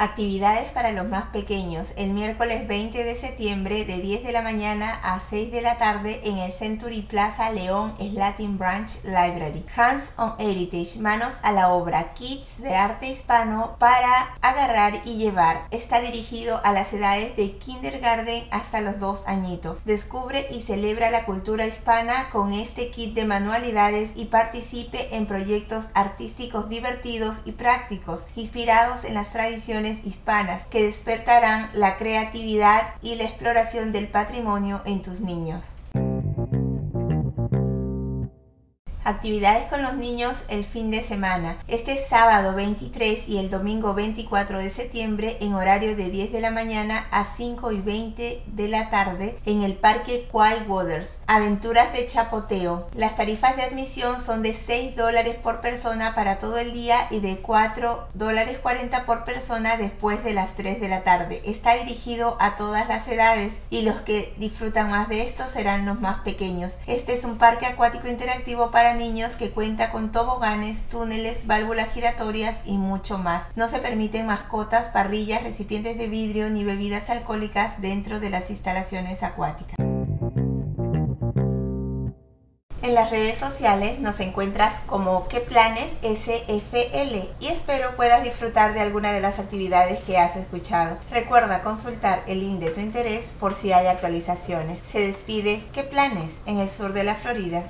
Actividades para los más pequeños el miércoles 20 de septiembre de 10 de la mañana a 6 de la tarde en el Century Plaza León Latin Branch Library. Hands on Heritage, manos a la obra, kits de arte hispano para agarrar y llevar. Está dirigido a las edades de kindergarten hasta los dos añitos. Descubre y celebra la cultura hispana con este kit de manualidades y participe en proyectos artísticos divertidos y prácticos inspirados en las tradiciones hispanas que despertarán la creatividad y la exploración del patrimonio en tus niños. Actividades con los niños el fin de semana. Este sábado 23 y el domingo 24 de septiembre en horario de 10 de la mañana a 5 y 20 de la tarde en el Parque Quay Waters. Aventuras de chapoteo. Las tarifas de admisión son de 6 dólares por persona para todo el día y de 4 dólares 40 por persona después de las 3 de la tarde. Está dirigido a todas las edades y los que disfrutan más de esto serán los más pequeños. Este es un parque acuático interactivo para niños que cuenta con toboganes, túneles, válvulas giratorias y mucho más. No se permiten mascotas, parrillas, recipientes de vidrio ni bebidas alcohólicas dentro de las instalaciones acuáticas. En las redes sociales nos encuentras como qué planes SFL y espero puedas disfrutar de alguna de las actividades que has escuchado. Recuerda consultar el link de tu interés por si hay actualizaciones. Se despide qué planes en el sur de la Florida.